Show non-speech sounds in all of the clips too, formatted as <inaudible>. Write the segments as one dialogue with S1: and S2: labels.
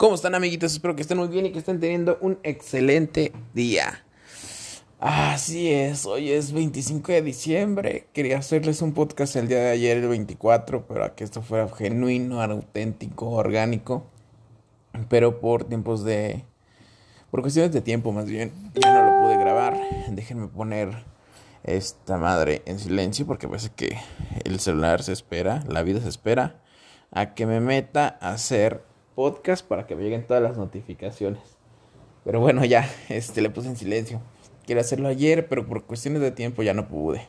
S1: ¿Cómo están amiguitos? Espero que estén muy bien y que estén teniendo un excelente día. Así es, hoy es 25 de diciembre. Quería hacerles un podcast el día de ayer, el 24, pero a que esto fuera genuino, auténtico, orgánico. Pero por tiempos de... Por cuestiones de tiempo más bien, ya no lo pude grabar. Déjenme poner esta madre en silencio porque parece que el celular se espera, la vida se espera a que me meta a hacer podcast para que me lleguen todas las notificaciones. Pero bueno, ya, este le puse en silencio. Quiero hacerlo ayer, pero por cuestiones de tiempo ya no pude.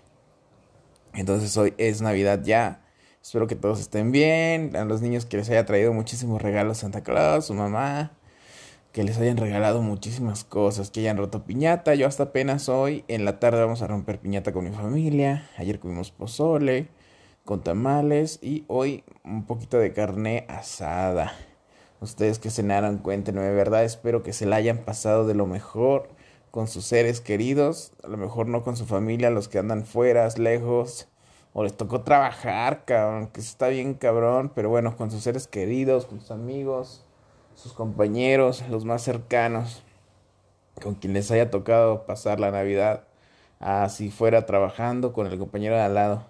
S1: Entonces hoy es Navidad ya. Espero que todos estén bien. A los niños que les haya traído muchísimos regalos Santa Claus, su mamá. Que les hayan regalado muchísimas cosas. Que hayan roto piñata. Yo hasta apenas hoy en la tarde vamos a romper piñata con mi familia. Ayer comimos pozole con tamales. Y hoy un poquito de carne asada. Ustedes que cenaron, cuéntenme, verdad espero que se la hayan pasado de lo mejor con sus seres queridos, a lo mejor no con su familia, los que andan fuera, lejos, o les tocó trabajar, cabrón, que está bien cabrón, pero bueno, con sus seres queridos, con sus amigos, sus compañeros, los más cercanos, con quien les haya tocado pasar la Navidad, así fuera trabajando con el compañero de al lado.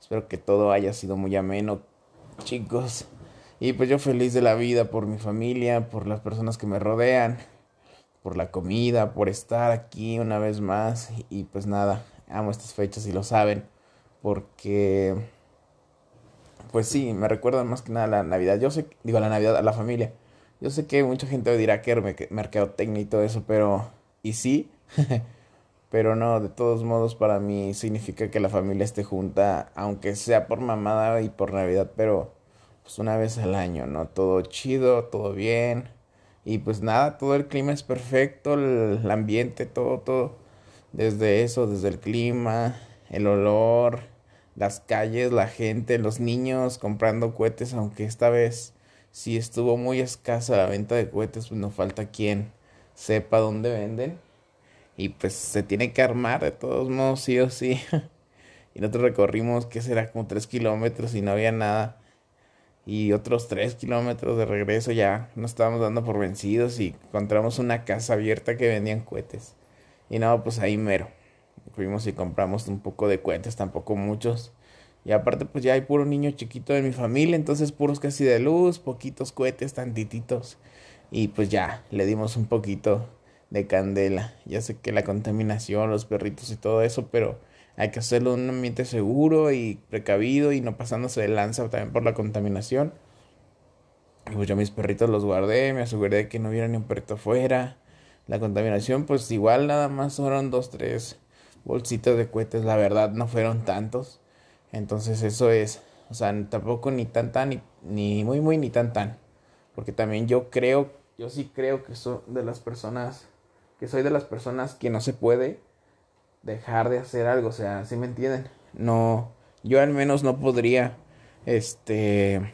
S1: Espero que todo haya sido muy ameno, chicos. Y pues yo feliz de la vida por mi familia, por las personas que me rodean, por la comida, por estar aquí una vez más. Y pues nada, amo estas fechas y lo saben. Porque, pues sí, me recuerdan más que nada a la Navidad. Yo sé, digo, a la Navidad, a la familia. Yo sé que mucha gente dirá que mercadotecnia y todo eso, pero, y sí, <laughs> pero no, de todos modos para mí significa que la familia esté junta, aunque sea por mamada y por Navidad, pero pues una vez al año, ¿no? Todo chido, todo bien. Y pues nada, todo el clima es perfecto, el, ambiente, todo, todo. Desde eso, desde el clima, el olor, las calles, la gente, los niños comprando cohetes, aunque esta vez sí estuvo muy escasa la venta de cohetes, pues no falta quien sepa dónde venden. Y pues se tiene que armar de todos modos, sí o sí. <laughs> y nosotros recorrimos, que será? Como tres kilómetros y no había nada y otros tres kilómetros de regreso ya nos estábamos dando por vencidos y encontramos una casa abierta que vendían cohetes. Y no, pues ahí mero. Fuimos y compramos un poco de cohetes, tampoco muchos. Y aparte pues ya hay puro niño chiquito de mi familia, entonces puros casi de luz, poquitos cohetes, tantititos. Y pues ya, le dimos un poquito de candela. Ya sé que la contaminación, los perritos y todo eso, pero hay que hacerlo en un ambiente seguro y precavido y no pasándose de lanza también por la contaminación. Y pues yo mis perritos los guardé, me aseguré de que no hubiera ni un perrito afuera. La contaminación, pues igual nada más fueron dos, tres bolsitas de cohetes, la verdad no fueron tantos. Entonces eso es, o sea, tampoco ni tan tan, ni, ni muy muy, ni tan tan. Porque también yo creo, yo sí creo que soy de las personas, que soy de las personas que no se puede dejar de hacer algo, o sea, ¿sí me entienden? No, yo al menos no podría, este,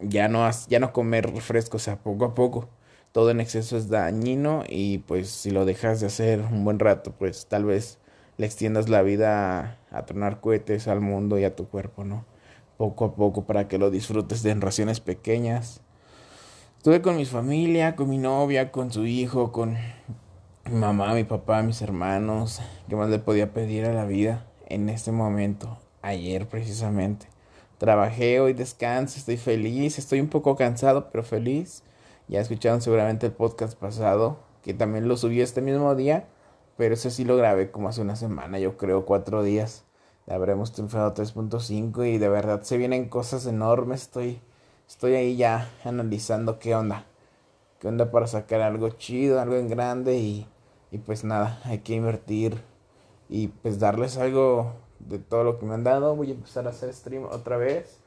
S1: ya no, ya no comer refresco, o sea, poco a poco. Todo en exceso es dañino y pues si lo dejas de hacer un buen rato, pues tal vez le extiendas la vida a, a cohetes al mundo y a tu cuerpo, ¿no? Poco a poco para que lo disfrutes de en raciones pequeñas. Estuve con mi familia, con mi novia, con su hijo, con mi mamá, mi papá, mis hermanos, ¿qué más le podía pedir a la vida en este momento? Ayer precisamente. Trabajé, hoy descanso, estoy feliz, estoy un poco cansado, pero feliz. Ya escucharon seguramente el podcast pasado, que también lo subí este mismo día, pero ese sí lo grabé como hace una semana, yo creo cuatro días. Habremos triunfado 3.5 y de verdad se vienen cosas enormes, estoy, estoy ahí ya analizando qué onda. ¿Qué onda para sacar algo chido, algo en grande y y pues nada, hay que invertir y pues darles algo de todo lo que me han dado. Voy a empezar a hacer stream otra vez.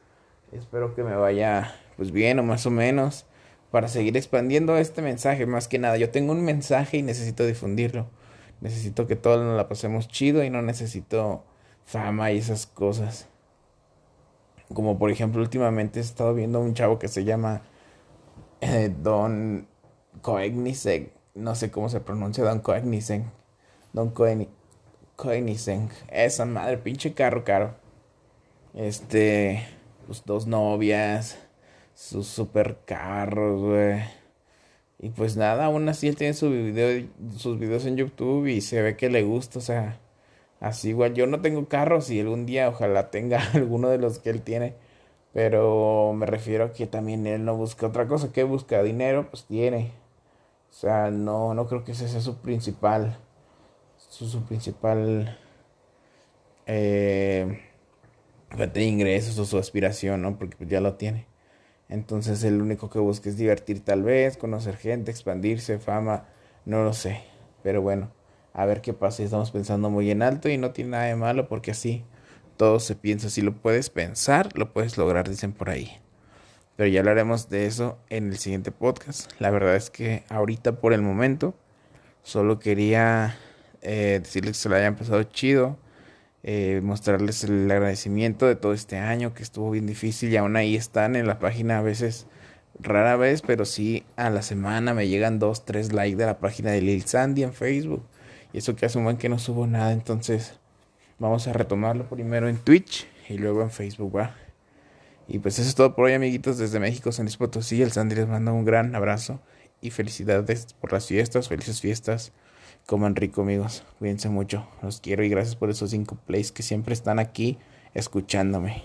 S1: Espero que me vaya pues bien o más o menos para seguir expandiendo este mensaje. Más que nada, yo tengo un mensaje y necesito difundirlo. Necesito que todos nos la pasemos chido y no necesito fama y esas cosas. Como por ejemplo, últimamente he estado viendo un chavo que se llama eh, Don Koenigsegg no sé cómo se pronuncia, Don Koenigsegg. Don Koenigsegg. Esa madre, pinche carro caro. Este, pues dos novias, sus super carros, güey. Y pues nada, aún así él tiene su video, sus videos en YouTube y se ve que le gusta, o sea, así igual. Yo no tengo carros y algún día ojalá tenga <laughs> alguno de los que él tiene. Pero me refiero a que también él no busca otra cosa. que busca? Dinero, pues tiene. O sea, no, no creo que ese sea su principal. Su, su principal eh, de ingresos o su aspiración, ¿no? Porque pues ya lo tiene. Entonces el único que busca es divertir tal vez, conocer gente, expandirse, fama, no lo sé. Pero bueno, a ver qué pasa. Estamos pensando muy en alto y no tiene nada de malo porque así todo se piensa. Si lo puedes pensar, lo puedes lograr, dicen por ahí. Pero ya hablaremos de eso en el siguiente podcast. La verdad es que ahorita por el momento solo quería eh, decirles que se lo hayan pasado chido eh, mostrarles el agradecimiento de todo este año que estuvo bien difícil y aún ahí están en la página a veces rara vez pero sí a la semana me llegan dos tres likes de la página de Lil Sandy en Facebook y eso que buen que no subo nada entonces vamos a retomarlo primero en Twitch y luego en Facebook. Y pues eso es todo por hoy amiguitos desde México San Luis Potosí el Sandy les manda un gran abrazo y felicidades por las fiestas felices fiestas Coman rico, amigos. Cuídense mucho. Los quiero y gracias por esos cinco plays que siempre están aquí escuchándome.